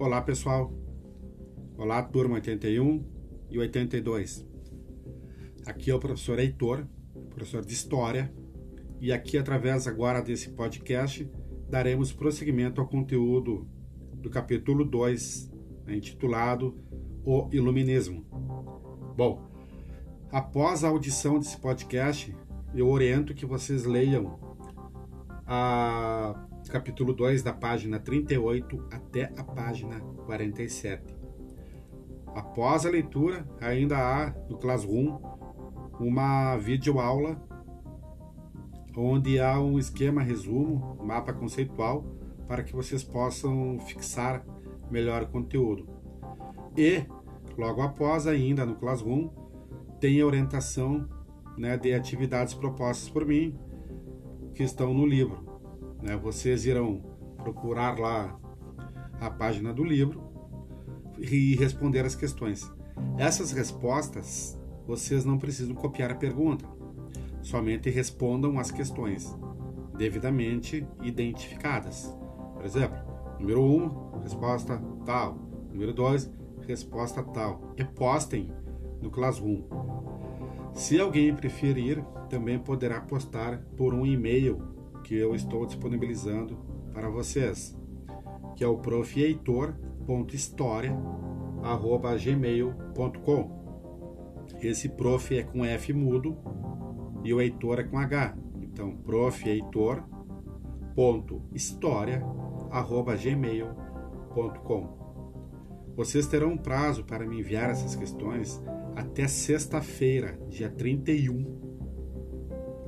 Olá pessoal, olá turma 81 e 82. Aqui é o professor Heitor, professor de História, e aqui através agora desse podcast daremos prosseguimento ao conteúdo do capítulo 2, né, intitulado O Iluminismo. Bom, após a audição desse podcast, eu oriento que vocês leiam a capítulo 2, da página 38 até a página 47. Após a leitura, ainda há no Classroom uma videoaula onde há um esquema resumo, mapa conceitual, para que vocês possam fixar melhor o conteúdo. E, logo após, ainda no Classroom, tem orientação né, de atividades propostas por mim, que estão no livro. Né? Vocês irão procurar lá a página do livro e responder as questões. Essas respostas vocês não precisam copiar a pergunta, somente respondam as questões devidamente identificadas. Por exemplo, número 1, um, resposta tal. Número 2, resposta tal. E postem no Classroom. Se alguém preferir, também poderá postar por um e-mail que eu estou disponibilizando para vocês, que é o profeitor.história@gmail.com. Esse prof é com F mudo e o Heitor é com H. Então, profeitor.história@gmail.com. Vocês terão um prazo para me enviar essas questões até sexta-feira, dia 31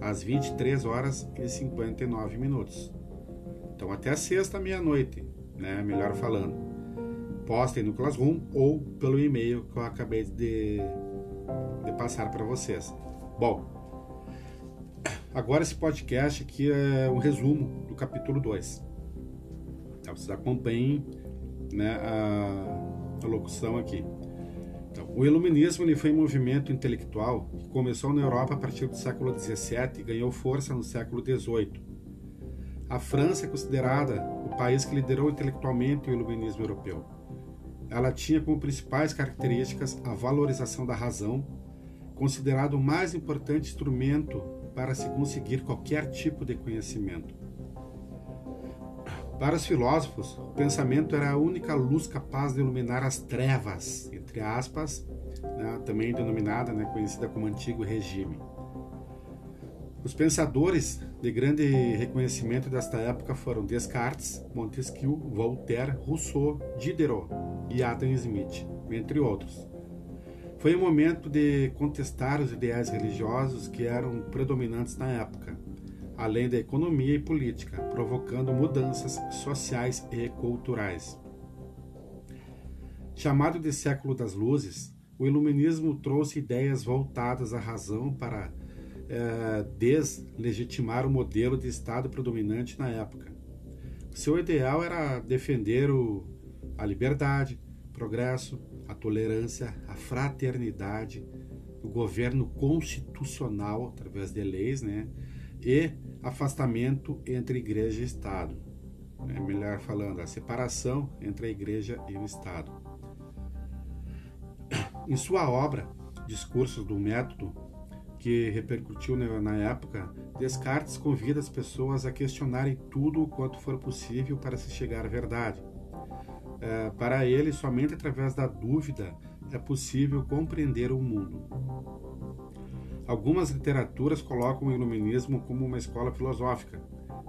às 23 horas e 59 minutos. Então até a sexta meia-noite, né, melhor falando. Postem no Classroom ou pelo e-mail que eu acabei de, de passar para vocês. Bom, agora esse podcast aqui é um resumo do capítulo 2. Então, vocês acompanhem né, a, a locução aqui. O iluminismo ele foi um movimento intelectual que começou na Europa a partir do século XVII e ganhou força no século XVIII. A França é considerada o país que liderou intelectualmente o iluminismo europeu. Ela tinha como principais características a valorização da razão, considerado o mais importante instrumento para se conseguir qualquer tipo de conhecimento. Para os filósofos, o pensamento era a única luz capaz de iluminar as trevas, entre aspas, né, também denominada, né, conhecida como Antigo Regime. Os pensadores de grande reconhecimento desta época foram Descartes, Montesquieu, Voltaire, Rousseau, Diderot e Adam Smith, entre outros. Foi um momento de contestar os ideais religiosos que eram predominantes na época, além da economia e política, provocando mudanças sociais e culturais. Chamado de século das luzes, o iluminismo trouxe ideias voltadas à razão para é, deslegitimar o modelo de Estado predominante na época. Seu ideal era defender o, a liberdade, progresso, a tolerância, a fraternidade, o governo constitucional através de leis, né, e afastamento entre igreja e Estado. É melhor falando, a separação entre a igreja e o Estado. Em sua obra, Discursos do Método, que repercutiu na época, Descartes convida as pessoas a questionarem tudo o quanto for possível para se chegar à verdade. É, para ele, somente através da dúvida é possível compreender o mundo. Algumas literaturas colocam o iluminismo como uma escola filosófica,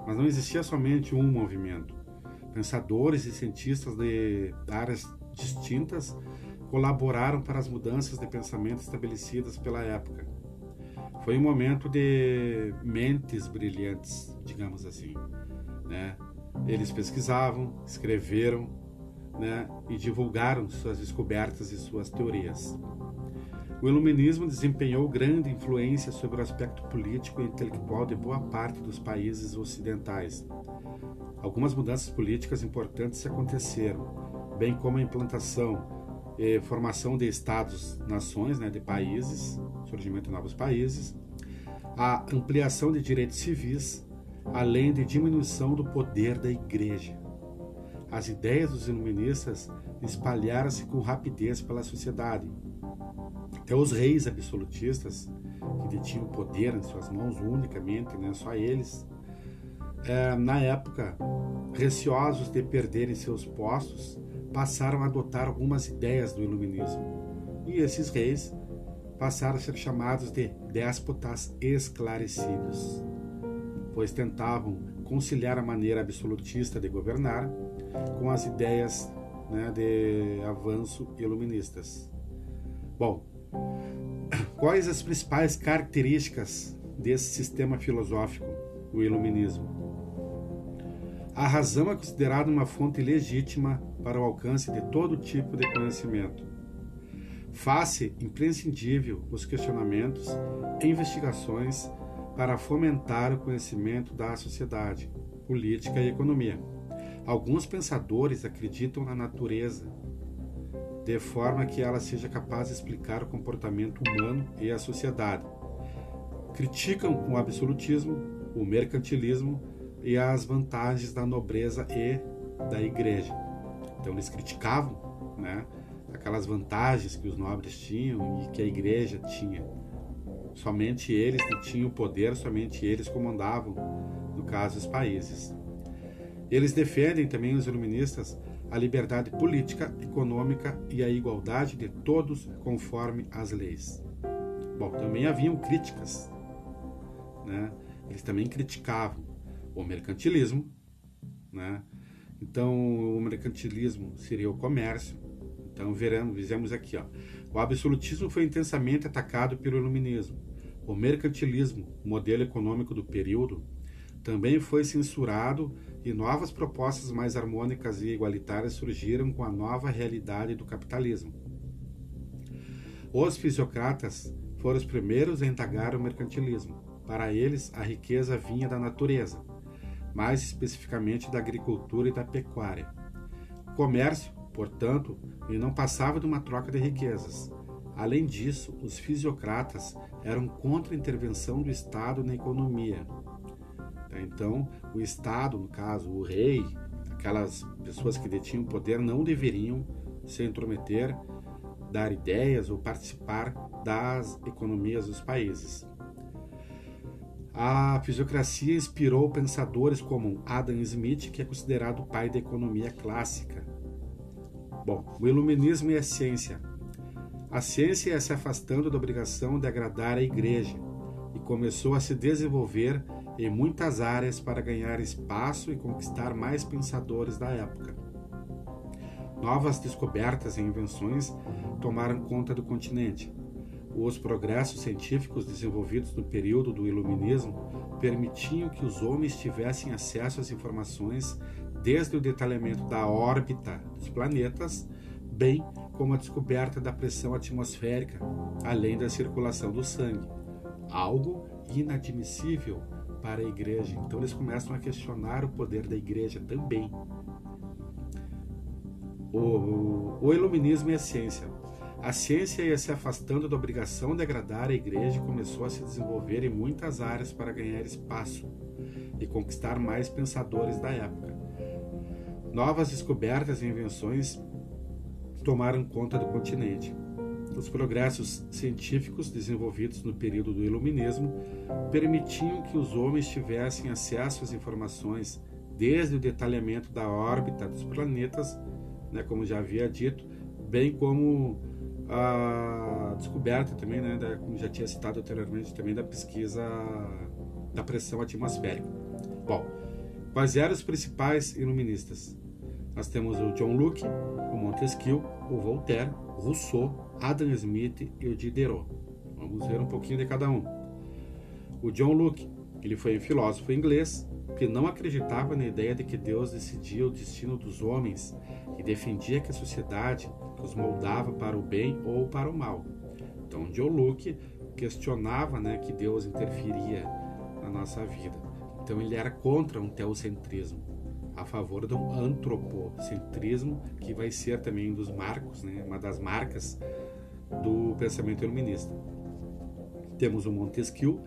mas não existia somente um movimento. Pensadores e cientistas de áreas distintas colaboraram para as mudanças de pensamento estabelecidas pela época. Foi um momento de mentes brilhantes, digamos assim. Né? Eles pesquisavam, escreveram né? e divulgaram suas descobertas e suas teorias. O iluminismo desempenhou grande influência sobre o aspecto político e intelectual de boa parte dos países ocidentais. Algumas mudanças políticas importantes aconteceram, bem como a implantação e formação de estados-nações, né, de países, surgimento de novos países, a ampliação de direitos civis, além de diminuição do poder da igreja. as ideias dos iluministas espalharam-se com rapidez pela sociedade. Até os reis absolutistas, que detinham o poder em suas mãos unicamente, né, só eles, é, na época, receosos de perderem seus postos, passaram a adotar algumas ideias do iluminismo. E esses reis passaram a ser chamados de déspotas esclarecidos, pois tentavam conciliar a maneira absolutista de governar com as ideias né, de avanço iluministas. Bom, quais as principais características desse sistema filosófico, o iluminismo? A razão é considerada uma fonte legítima para o alcance de todo tipo de conhecimento Faz-se imprescindível os questionamentos e investigações para fomentar o conhecimento da sociedade, política e economia. Alguns pensadores acreditam na natureza, de forma que ela seja capaz de explicar o comportamento humano e a sociedade. Criticam o absolutismo, o mercantilismo e as vantagens da nobreza e da igreja. Então eles criticavam, né? aquelas vantagens que os nobres tinham e que a igreja tinha. Somente eles tinham o poder, somente eles comandavam, no caso, os países. Eles defendem também, os iluministas, a liberdade política, econômica e a igualdade de todos conforme as leis. Bom, também haviam críticas. Né? Eles também criticavam o mercantilismo. Né? Então, o mercantilismo seria o comércio, então, veremos, vemos aqui, ó. O absolutismo foi intensamente atacado pelo iluminismo. O mercantilismo, modelo econômico do período, também foi censurado e novas propostas mais harmônicas e igualitárias surgiram com a nova realidade do capitalismo. Os fisiocratas foram os primeiros a indagar o mercantilismo. Para eles, a riqueza vinha da natureza, mais especificamente da agricultura e da pecuária. O comércio Portanto, ele não passava de uma troca de riquezas. Além disso, os fisiocratas eram contra a intervenção do Estado na economia. Tá, então, o Estado, no caso, o rei, aquelas pessoas que detinham poder, não deveriam se intrometer, dar ideias ou participar das economias dos países. A fisiocracia inspirou pensadores como Adam Smith, que é considerado o pai da economia clássica, Bom, o iluminismo e a ciência. A ciência ia se afastando da obrigação de agradar a igreja e começou a se desenvolver em muitas áreas para ganhar espaço e conquistar mais pensadores da época. Novas descobertas e invenções tomaram conta do continente. Os progressos científicos desenvolvidos no período do Iluminismo permitiam que os homens tivessem acesso às informações desde o detalhamento da órbita dos planetas, bem como a descoberta da pressão atmosférica, além da circulação do sangue, algo inadmissível para a igreja. Então eles começam a questionar o poder da igreja também. O, o iluminismo e a ciência. A ciência ia se afastando da obrigação de agradar a igreja e começou a se desenvolver em muitas áreas para ganhar espaço e conquistar mais pensadores da época. Novas descobertas e invenções tomaram conta do continente. Os progressos científicos desenvolvidos no período do Iluminismo permitiam que os homens tivessem acesso às informações desde o detalhamento da órbita dos planetas, né, como já havia dito, bem como a descoberta também, né, da, como já tinha citado anteriormente, também da pesquisa da pressão atmosférica. Bom, quais eram os principais iluministas? Nós temos o John Locke, o Montesquieu, o Voltaire, Rousseau, Adam Smith e o Diderot. Vamos ver um pouquinho de cada um. O John Locke, ele foi um filósofo inglês que não acreditava na ideia de que Deus decidia o destino dos homens e defendia que a sociedade os moldava para o bem ou para o mal. Então, John Locke questionava né, que Deus interferia na nossa vida. Então, ele era contra um teocentrismo a favor do antropocentrismo, que vai ser também um dos marcos, né, uma das marcas do pensamento iluminista. Temos o Montesquieu,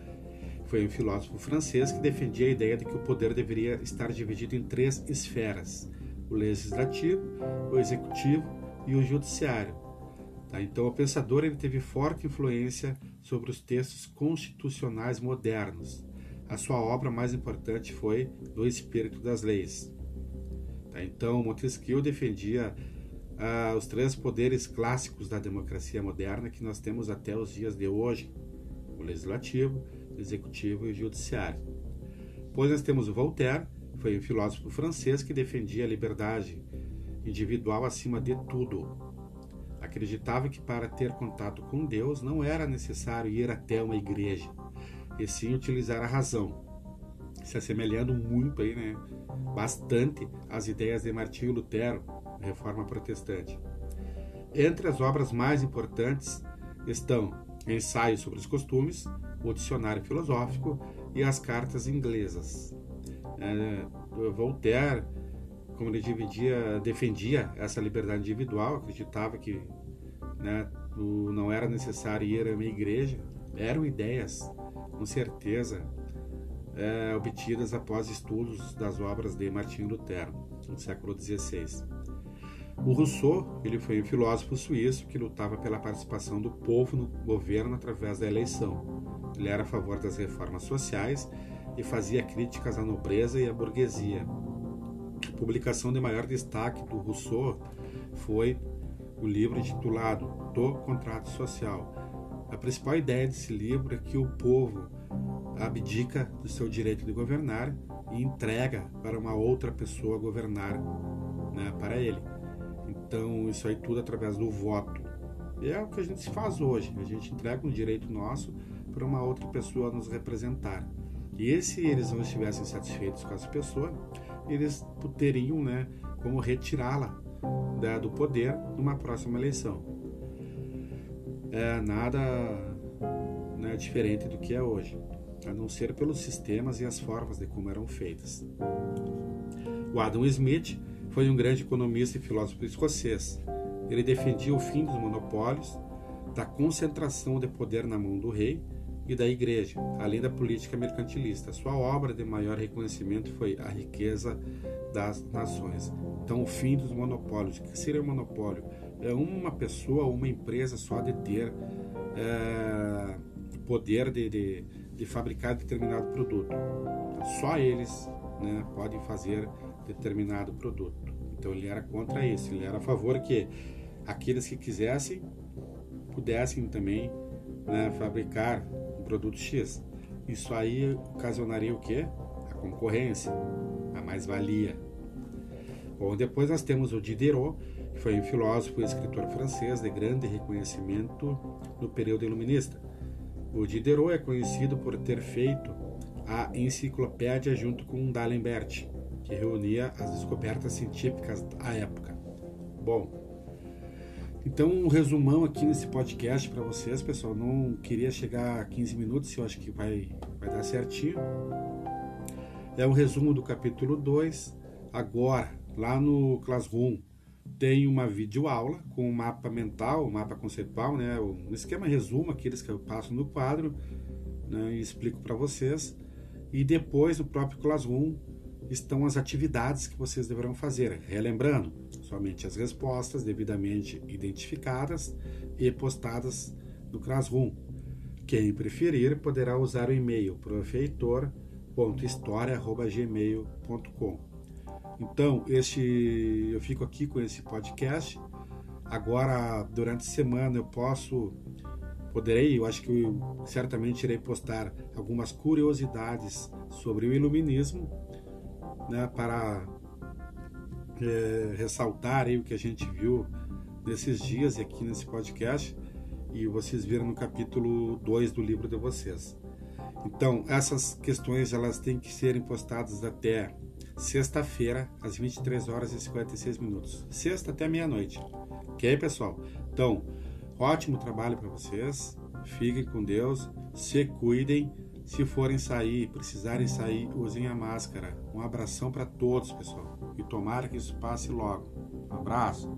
foi um filósofo francês que defendia a ideia de que o poder deveria estar dividido em três esferas: o legislativo, o executivo e o judiciário. Tá? Então, o pensador ele teve forte influência sobre os textos constitucionais modernos. A sua obra mais importante foi No Espírito das Leis. Tá? Então, Montesquieu defendia ah, os três poderes clássicos da democracia moderna que nós temos até os dias de hoje: o legislativo, o executivo e o judiciário. Pois nós temos o Voltaire, foi um filósofo francês que defendia a liberdade individual acima de tudo. Acreditava que para ter contato com Deus não era necessário ir até uma igreja, e sim utilizar a razão, se assemelhando muito aí, né, bastante às ideias de Martinho Lutero, Reforma Protestante. Entre as obras mais importantes estão Ensaios sobre os Costumes, o Dicionário Filosófico e as Cartas Inglesas. É, Voltaire, como ele dividia, defendia essa liberdade individual, acreditava que né, não era necessário ir a uma igreja, eram ideias, com certeza, é, obtidas após estudos das obras de Martinho Lutero, no século XVI. O Rousseau ele foi um filósofo suíço que lutava pela participação do povo no governo através da eleição. Ele era a favor das reformas sociais e fazia críticas à nobreza e à burguesia. A publicação de maior destaque do Rousseau foi o livro intitulado Do Contrato Social. A principal ideia desse livro é que o povo abdica do seu direito de governar e entrega para uma outra pessoa governar né, para ele. Então, isso aí tudo através do voto. E é o que a gente faz hoje. A gente entrega um direito nosso para uma outra pessoa nos representar. E se eles não estivessem satisfeitos com essa pessoa, eles teriam né, como retirá-la do poder numa próxima eleição. É nada né, diferente do que é hoje, a não ser pelos sistemas e as formas de como eram feitas. O Adam Smith foi um grande economista e filósofo escocês. Ele defendia o fim dos monopólios, da concentração de poder na mão do rei e da igreja, além da política mercantilista. Sua obra de maior reconhecimento foi A Riqueza das Nações. Então, o fim dos monopólios. O que seria um monopólio? É uma pessoa, uma empresa só de ter é, poder de, de, de fabricar determinado produto. Só eles né, podem fazer determinado produto. Então ele era contra isso, ele era a favor que aqueles que quisessem pudessem também né, fabricar produto X. Isso aí ocasionaria o que? A concorrência, a mais-valia. Bom, depois nós temos o Diderot, que foi um filósofo e escritor francês de grande reconhecimento no período iluminista. O Diderot é conhecido por ter feito a enciclopédia junto com D'Alembert, que reunia as descobertas científicas da época. Bom, então um resumão aqui nesse podcast para vocês, pessoal. Não queria chegar a 15 minutos, eu acho que vai, vai dar certinho. É um resumo do capítulo 2. Agora, lá no Classroom, tem uma videoaula com um mapa mental, um mapa conceitual, né? um esquema resumo, aqueles que eu passo no quadro né? e explico para vocês. E depois, no próprio Classroom, estão as atividades que vocês deverão fazer. Relembrando, somente as respostas devidamente identificadas e postadas no Classroom. Quem preferir poderá usar o e-mail profeitor.história.gmail.com Então, este, eu fico aqui com esse podcast. Agora, durante a semana, eu posso, poderei, eu acho que eu certamente irei postar algumas curiosidades sobre o iluminismo né, para é, ressaltar aí o que a gente viu nesses dias aqui nesse podcast e vocês viram no capítulo 2 do livro de vocês. Então, essas questões elas têm que serem postadas até sexta-feira, às 23 horas e 56 minutos. Sexta até meia-noite. Ok, pessoal? Então, ótimo trabalho para vocês. Fiquem com Deus, se cuidem se forem sair, precisarem sair, usem a máscara. Um abração para todos, pessoal. E tomara que isso passe logo. Um abraço.